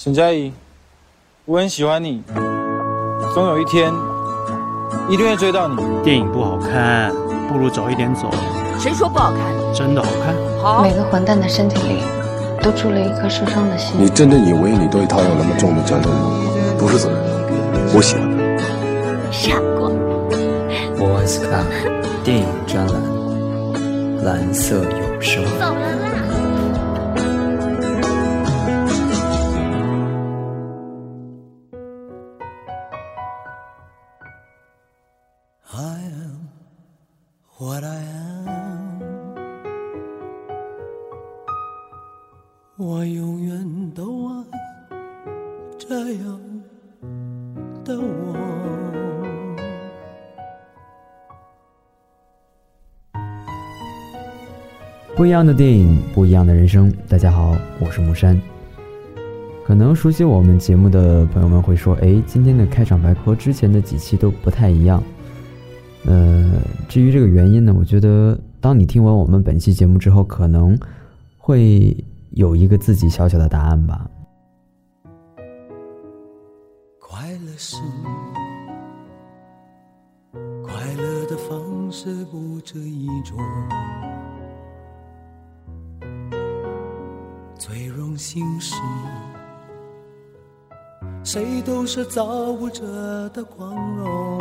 沈佳宜，我很喜欢你，总有一天一定会追到你。电影不好看，不如早一点走。谁说不好看？真的好看。好。每个混蛋的身体里都住了一颗受伤的心。你真的以为你对他有那么重的责任吗？不是责任，我喜欢他。傻瓜。我是看电影专栏，蓝色有声。走了啦。不一样的电影，不一样的人生。大家好，我是木山。可能熟悉我们节目的朋友们会说：“哎，今天的开场白和之前的几期都不太一样。”呃，至于这个原因呢，我觉得当你听完我们本期节目之后，可能会。有一个自己小小的答案吧。快乐是快乐的方式不止一种，最荣幸是谁都是造物者的光荣，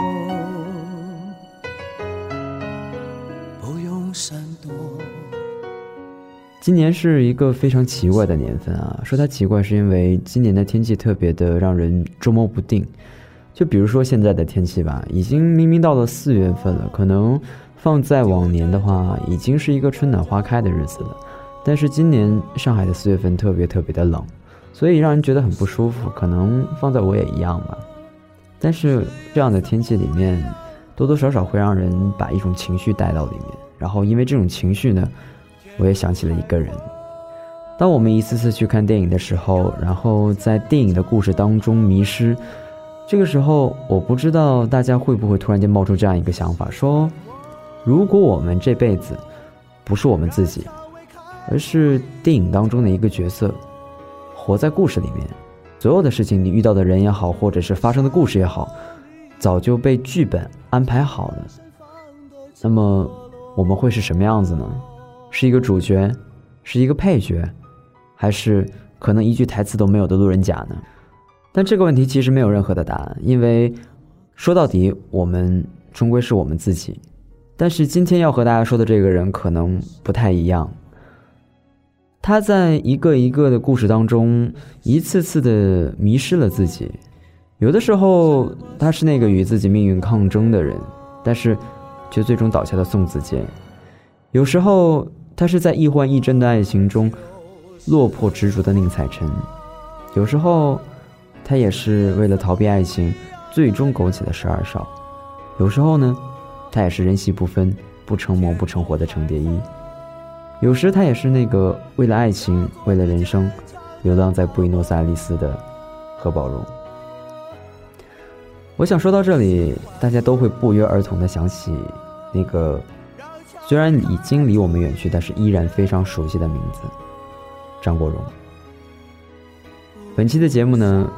不用闪躲。今年是一个非常奇怪的年份啊！说它奇怪，是因为今年的天气特别的让人捉摸不定。就比如说现在的天气吧，已经明明到了四月份了，可能放在往年的话，已经是一个春暖花开的日子了。但是今年上海的四月份特别特别的冷，所以让人觉得很不舒服。可能放在我也一样吧。但是这样的天气里面，多多少少会让人把一种情绪带到里面，然后因为这种情绪呢。我也想起了一个人。当我们一次次去看电影的时候，然后在电影的故事当中迷失，这个时候，我不知道大家会不会突然间冒出这样一个想法：说，如果我们这辈子不是我们自己，而是电影当中的一个角色，活在故事里面，所有的事情，你遇到的人也好，或者是发生的故事也好，早就被剧本安排好了，那么我们会是什么样子呢？是一个主角，是一个配角，还是可能一句台词都没有的路人甲呢？但这个问题其实没有任何的答案，因为说到底，我们终归是我们自己。但是今天要和大家说的这个人可能不太一样。他在一个一个的故事当中，一次次的迷失了自己。有的时候他是那个与自己命运抗争的人，但是却最终倒下的宋子健。有时候，他是在亦幻亦真的爱情中落魄执着的宁采臣；有时候，他也是为了逃避爱情，最终苟且的十二少；有时候呢，他也是人戏不分、不成魔不成活的程蝶衣；有时他也是那个为了爱情、为了人生，流浪在布宜诺斯艾利斯的何宝荣。我想说到这里，大家都会不约而同的想起那个。虽然已经离我们远去，但是依然非常熟悉的名字——张国荣。本期的节目呢，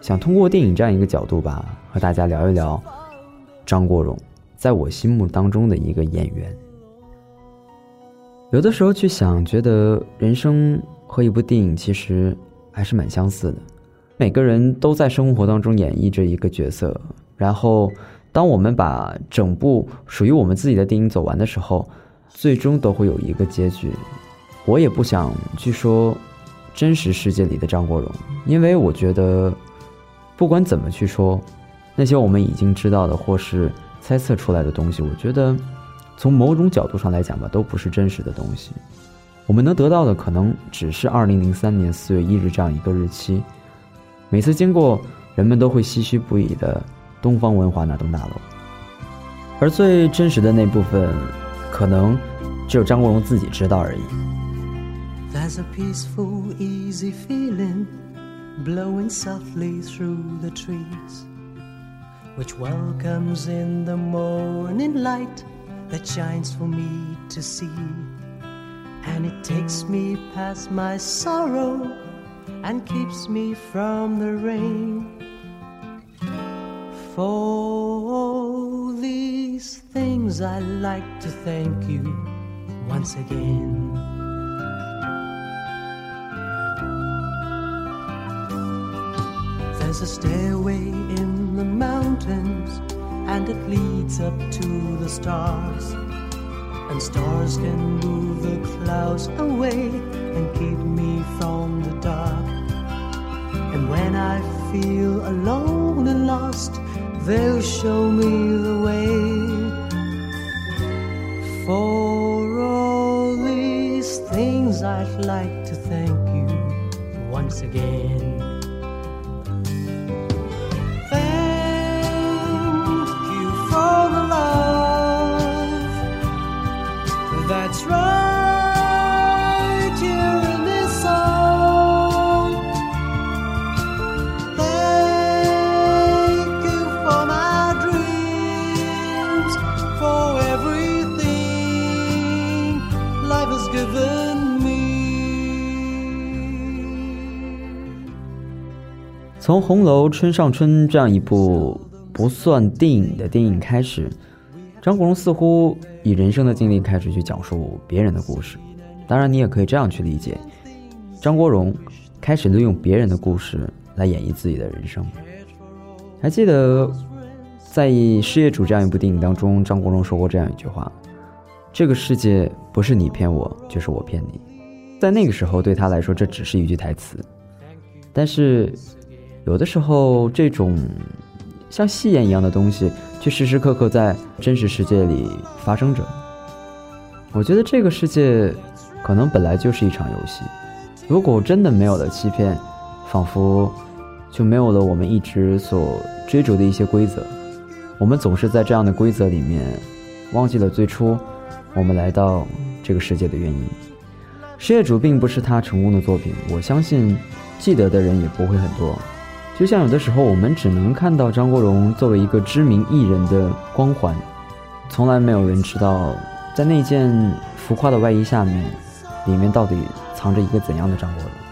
想通过电影这样一个角度吧，和大家聊一聊张国荣在我心目当中的一个演员。有的时候去想，觉得人生和一部电影其实还是蛮相似的。每个人都在生活当中演绎着一个角色，然后。当我们把整部属于我们自己的电影走完的时候，最终都会有一个结局。我也不想去说真实世界里的张国荣，因为我觉得，不管怎么去说，那些我们已经知道的或是猜测出来的东西，我觉得从某种角度上来讲吧，都不是真实的东西。我们能得到的可能只是二零零三年四月一日这样一个日期。每次经过，人们都会唏嘘不已的。东方文化那栋大楼，而最真实的那部分，可能只有张国荣自己知道而已。There's a peaceful, easy feeling blowing softly through the trees, which welcomes in the morning light that shines for me to see. And it takes me past my sorrow and keeps me from the rain. For all these things, I like to thank you once again. There's a stairway in the mountains, and it leads up to the stars. And stars can move the clouds away and keep me from the dark. And when I feel alone and lost, they'll show me the way. For all these things, I'd like to thank you once again. 从《红楼春上春》这样一部不算电影的电影开始，张国荣似乎以人生的经历开始去讲述别人的故事。当然，你也可以这样去理解：张国荣开始利用别人的故事来演绎自己的人生。还记得在《失业主》这样一部电影当中，张国荣说过这样一句话：“这个世界不是你骗我，就是我骗你。”在那个时候，对他来说，这只是一句台词。但是，有的时候，这种像戏言一样的东西，却时时刻刻在真实世界里发生着。我觉得这个世界，可能本来就是一场游戏。如果真的没有了欺骗，仿佛就没有了我们一直所追逐的一些规则。我们总是在这样的规则里面，忘记了最初我们来到这个世界的原因。失业主并不是他成功的作品，我相信记得的人也不会很多。就像有的时候，我们只能看到张国荣作为一个知名艺人的光环，从来没有人知道，在那件浮夸的外衣下面，里面到底藏着一个怎样的张国荣。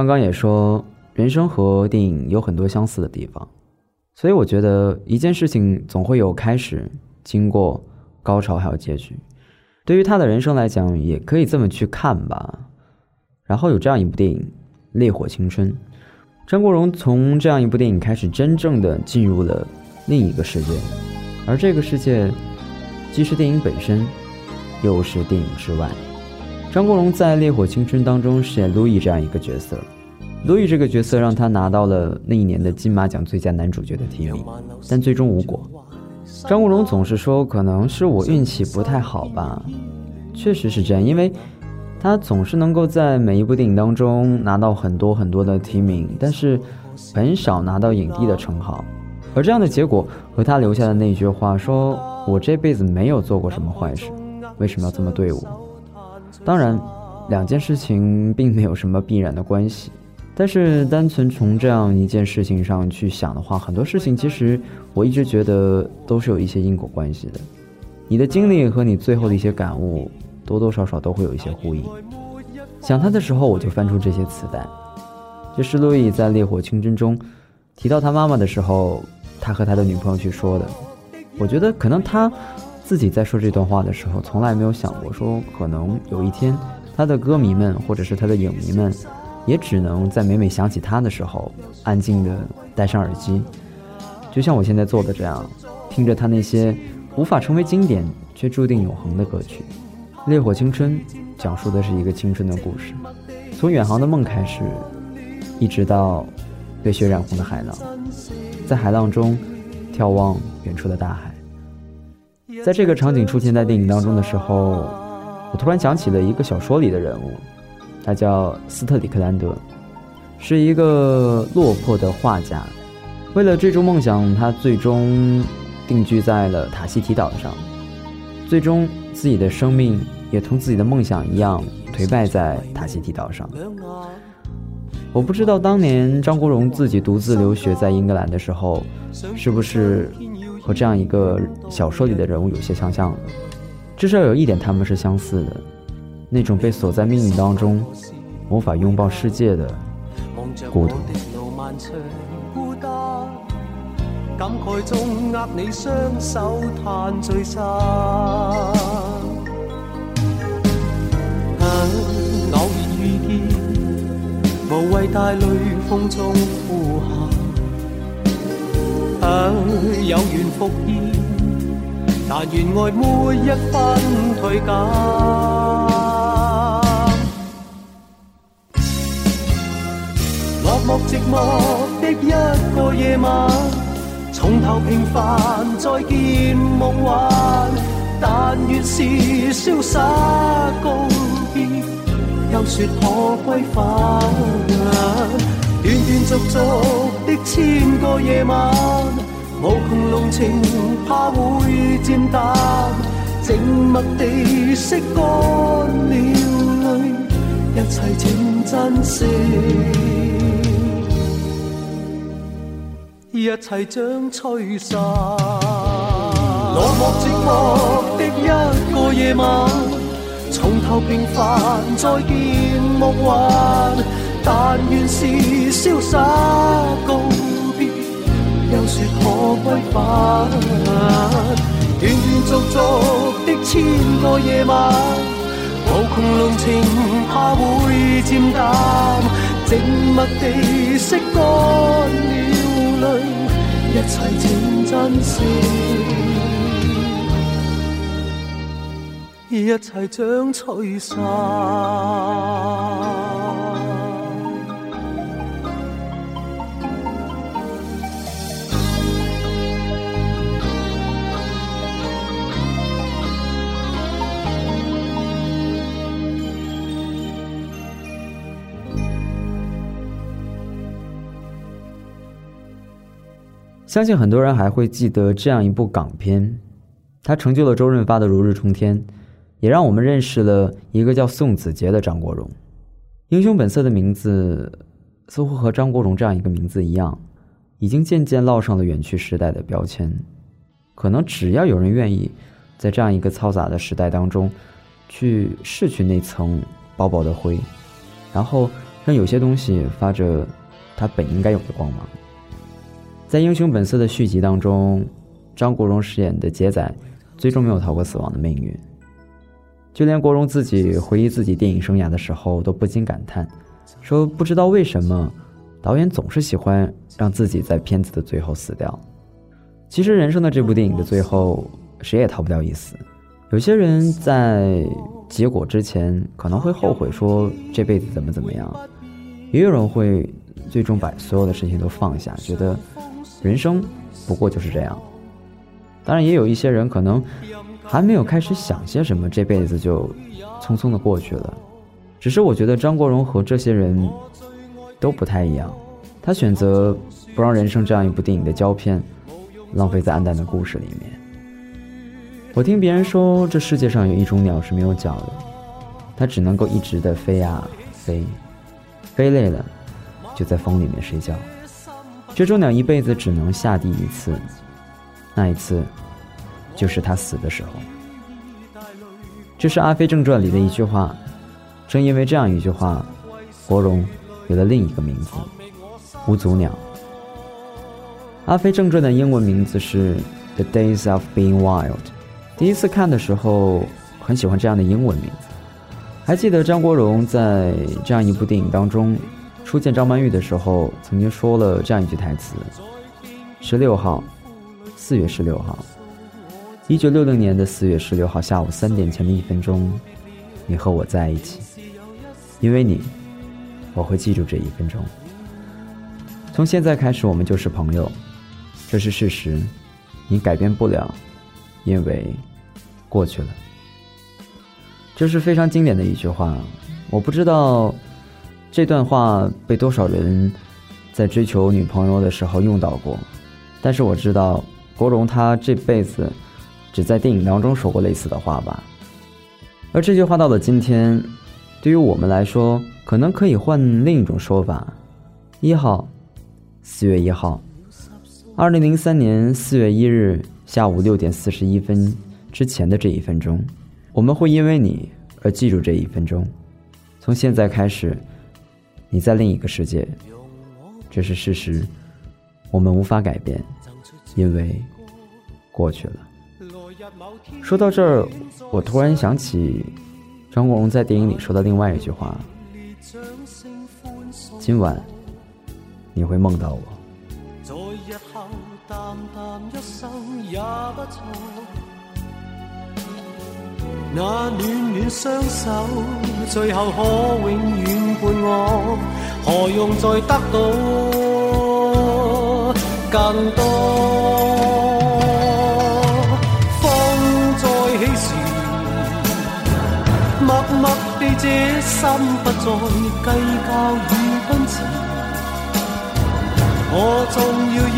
刚刚也说，人生和电影有很多相似的地方，所以我觉得一件事情总会有开始、经过、高潮，还有结局。对于他的人生来讲，也可以这么去看吧。然后有这样一部电影《烈火青春》，张国荣从这样一部电影开始，真正的进入了另一个世界，而这个世界既是电影本身，又是电影之外。张国荣在《烈火青春》当中饰演路易这样一个角色，路易这个角色让他拿到了那一年的金马奖最佳男主角的提名，但最终无果。张国荣总是说可能是我运气不太好吧，确实是这样，因为他总是能够在每一部电影当中拿到很多很多的提名，但是很少拿到影帝的称号。而这样的结果和他留下的那句话说：“我这辈子没有做过什么坏事，为什么要这么对我？”当然，两件事情并没有什么必然的关系，但是单纯从这样一件事情上去想的话，很多事情其实我一直觉得都是有一些因果关系的。你的经历和你最后的一些感悟，多多少少都会有一些呼应。想他的时候，我就翻出这些磁带，这是路易在《烈火青春》中提到他妈妈的时候，他和他的女朋友去说的。我觉得可能他自己在说这段话的时候，从来没有想过说，可能有一天他的歌迷们或者是他的影迷们，也只能在每每想起他的时候，安静的戴上耳机，就像我现在做的这样，听着他那些无法成为经典却注定永恒的歌曲。《烈火青春》讲述的是一个青春的故事，从远航的梦开始，一直到被血染红的海浪，在海浪中眺望远处的大海。在这个场景出现在电影当中的时候，我突然想起了一个小说里的人物，他叫斯特里克兰德，是一个落魄的画家。为了追逐梦想，他最终定居在了塔希提岛上，最终自己的生命也同自己的梦想一样颓败在塔希提岛上。我不知道当年张国荣自己独自留学在英格兰的时候，是不是？和这样一个小说里的人物有些相像，至少有一点他们是相似的，那种被锁在命运当中，无法拥抱世界的孤独。感慨中握你双手叹醉心，偶然遇见，无谓带泪风中呼喊。有缘复现，但愿爱没一分退减。落寞寂寞的一个夜晚，从头平凡再见梦幻。但愿是潇洒告别，又说可归返。断断续续千个夜晚，无穷浓情怕会渐淡，静默地拭干了泪，一切请珍惜，一切将吹散。落寞寂寞的一个夜晚，从头平凡再见梦幻。但愿是潇洒告别，又说可归返。断断续续的千个夜晚，无穷浓情怕会渐淡。静默地拭干了泪，一切请珍惜，一切将吹散。相信很多人还会记得这样一部港片，它成就了周润发的如日冲天，也让我们认识了一个叫宋子杰的张国荣。《英雄本色》的名字似乎和张国荣这样一个名字一样，已经渐渐烙上了远去时代的标签。可能只要有人愿意，在这样一个嘈杂的时代当中，去拭去那层薄薄的灰，然后让有些东西发着它本应该有的光芒。在《英雄本色》的续集当中，张国荣饰演的杰仔，最终没有逃过死亡的命运。就连国荣自己回忆自己电影生涯的时候，都不禁感叹，说不知道为什么，导演总是喜欢让自己在片子的最后死掉。其实人生的这部电影的最后，谁也逃不掉一死。有些人在结果之前可能会后悔，说这辈子怎么怎么样；也有人会最终把所有的事情都放下，觉得。人生不过就是这样，当然也有一些人可能还没有开始想些什么，这辈子就匆匆的过去了。只是我觉得张国荣和这些人都不太一样，他选择不让人生这样一部电影的胶片浪费在暗淡的故事里面。我听别人说，这世界上有一种鸟是没有脚的，它只能够一直的飞啊飞，飞累了就在风里面睡觉。这种鸟一辈子只能下地一次，那一次就是它死的时候。这是《阿飞正传》里的一句话。正因为这样一句话，国荣有了另一个名字——无足鸟。《阿飞正传》的英文名字是《The Days of Being Wild》。第一次看的时候，很喜欢这样的英文名字。还记得张国荣在这样一部电影当中初见张曼玉的时候，曾经说了这样一句台词：“十六号，四月十六号，一九六零年的四月十六号下午三点前的一分钟，你和我在一起，因为你，我会记住这一分钟。从现在开始，我们就是朋友，这是事实，你改变不了，因为过去了。”这是非常经典的一句话，我不知道这段话被多少人在追求女朋友的时候用到过，但是我知道国荣他这辈子只在电影当中说过类似的话吧。而这句话到了今天，对于我们来说，可能可以换另一种说法：一号，四月一号，二零零三年四月一日下午六点四十一分之前的这一分钟。我们会因为你而记住这一分钟。从现在开始，你在另一个世界，这是事实，我们无法改变，因为过去了。说到这儿，我突然想起张国荣在电影里说的另外一句话：“今晚你会梦到我。”那暖暖双手，最后可永远伴我，何用再得到更多？风再起时，默默地这心不再计较与奔驰，我纵要以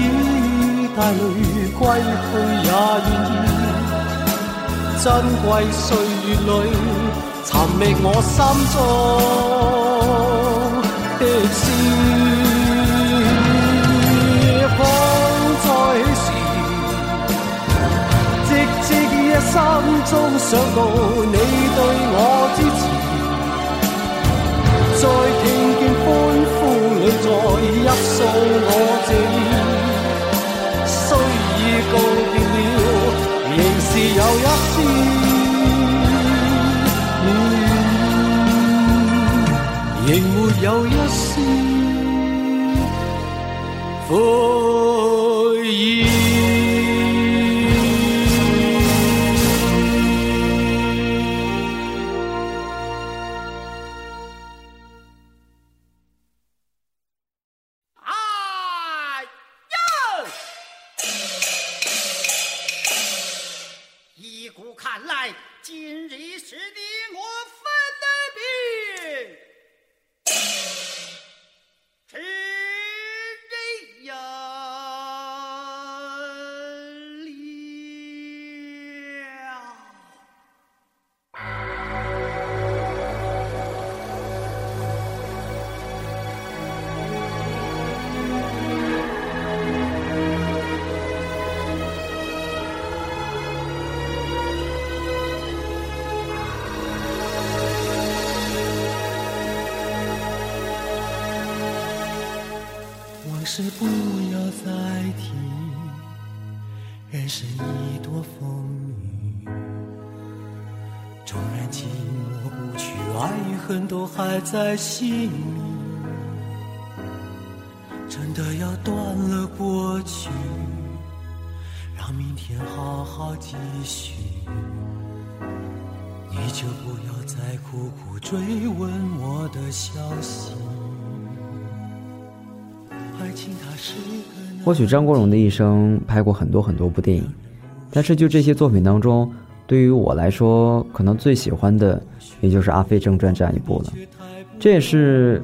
带泪归去，也愿意。珍贵岁月里，寻觅我心中的诗。风再起时，寂寂夜心中想到你对我支持。再听见欢呼里再泣诉我这意，虽已告别了。仍是有一仍没有一丝还在心里。真的要断了过去，让明天好好继续。你就不要再苦苦追问我的消息。或许张国荣的一生拍过很多很多部电影，但是就这些作品当中，对于我来说，可能最喜欢的也就是《阿飞正传》这样一部了。这也是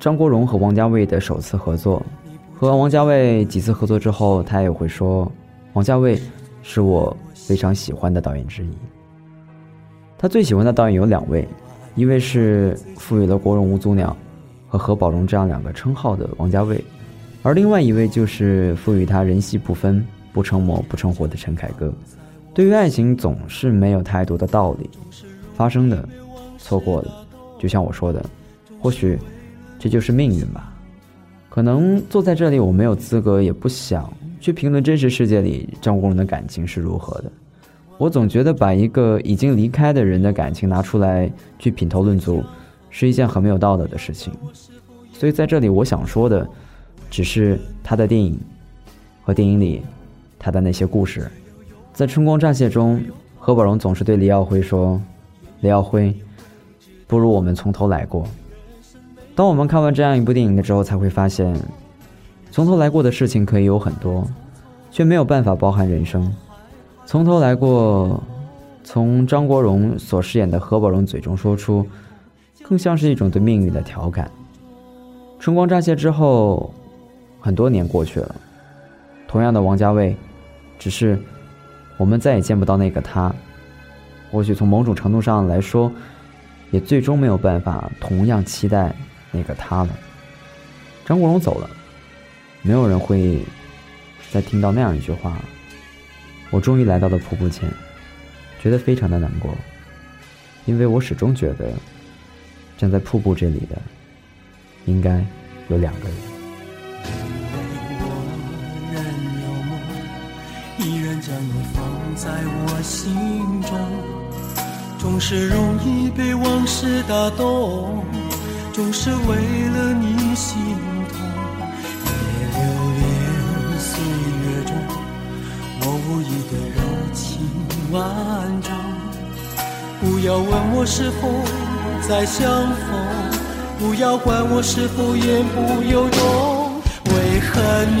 张国荣和王家卫的首次合作。和王家卫几次合作之后，他也会说，王家卫是我非常喜欢的导演之一。他最喜欢的导演有两位，一位是赋予了国荣、吴祖鸟和何宝荣这样两个称号的王家卫。而另外一位就是赋予他人戏不分、不成魔不成活的陈凯歌。对于爱情，总是没有太多的道理，发生的、错过的，就像我说的，或许这就是命运吧。可能坐在这里，我没有资格，也不想去评论真实世界里张国荣的感情是如何的。我总觉得把一个已经离开的人的感情拿出来去品头论足，是一件很没有道德的事情。所以在这里，我想说的，只是他的电影和电影里他的那些故事。在《春光乍泄》中，何宝荣总是对李耀辉说：“李耀辉，不如我们从头来过。”当我们看完这样一部电影的时候，才会发现，从头来过的事情可以有很多，却没有办法包含人生。从头来过，从张国荣所饰演的何宝荣嘴中说出，更像是一种对命运的调侃。春光乍泄之后，很多年过去了，同样的王家卫，只是我们再也见不到那个他。或许从某种程度上来说，也最终没有办法同样期待那个他了。张国荣走了，没有人会再听到那样一句话。我终于来到了瀑布前，觉得非常的难过，因为我始终觉得站在瀑布这里的应该有两个人。在我心中，总是容易被往事打动，总是为了你心痛，别留恋岁月中。我无意的柔情万种，不要问我是否再相逢，不要管我是否言不由衷。为何你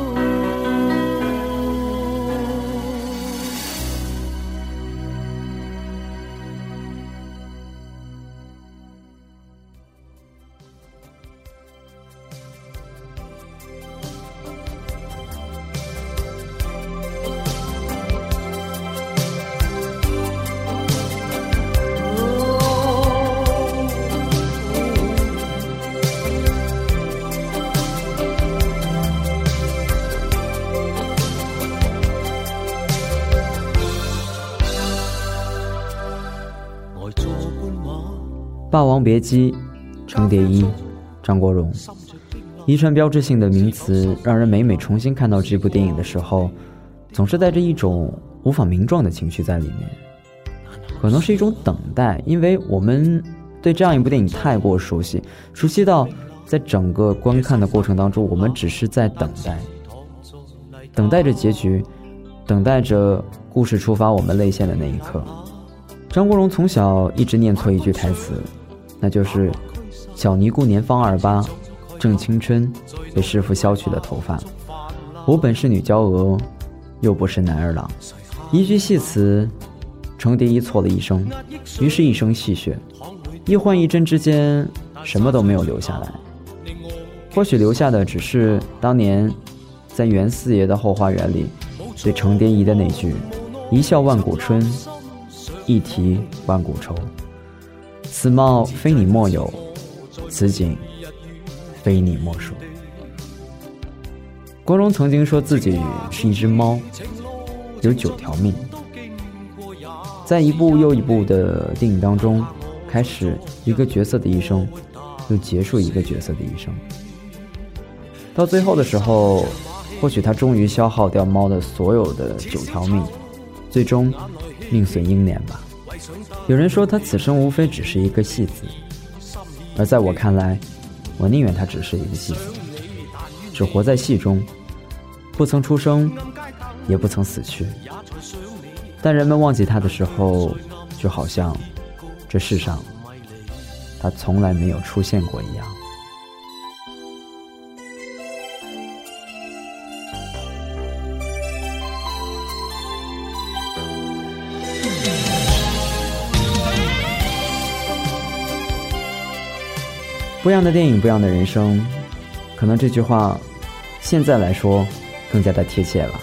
《别姬》，程蝶衣，张国荣，一串标志性的名词，让人每每重新看到这部电影的时候，总是带着一种无法名状的情绪在里面。可能是一种等待，因为我们对这样一部电影太过熟悉，熟悉到在整个观看的过程当中，我们只是在等待，等待着结局，等待着故事触发我们泪腺的那一刻。张国荣从小一直念错一句台词。那就是小尼姑年方二八，正青春，被师傅削去了头发。我本是女娇娥，又不是男儿郎。一句戏词，程蝶衣错了一生，于是一生戏谑。一幻一真之间，什么都没有留下来。或许留下的只是当年在袁四爷的后花园里对程蝶衣的那句：“一笑万古春，一啼万古愁。”此貌非你莫有，此景非你莫属。国荣曾经说自己是一只猫，有九条命，在一部又一部的电影当中，开始一个角色的一生，又结束一个角色的一生。到最后的时候，或许他终于消耗掉猫的所有的九条命，最终命损英年吧。有人说他此生无非只是一个戏子，而在我看来，我宁愿他只是一个戏子，只活在戏中，不曾出生，也不曾死去。但人们忘记他的时候，就好像这世上他从来没有出现过一样。不一样的电影，不一样的人生，可能这句话现在来说更加的贴切了。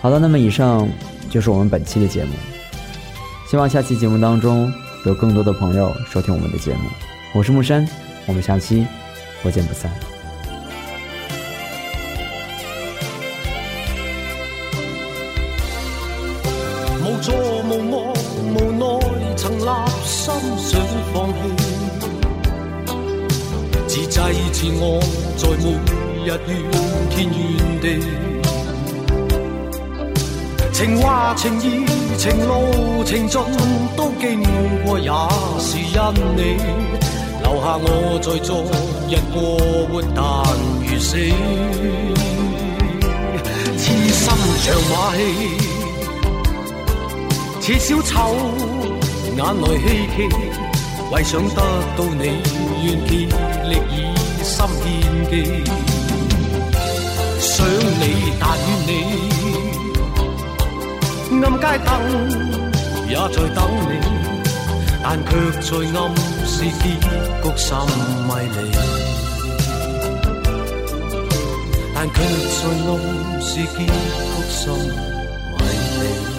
好的，那么以上就是我们本期的节目，希望下期节目当中有更多的朋友收听我们的节目。我是木山，我们下期不见不散。怨天怨地。情话情义情路情尽都经过，也是因你留下我在昨日过活，但如死。痴心像马戏，似小丑，眼内希冀。为想得到你，愿竭力以心献技。想你但愿你，暗街灯也在等你，但却在暗示结局甚迷离。但却在暗示结局甚迷离。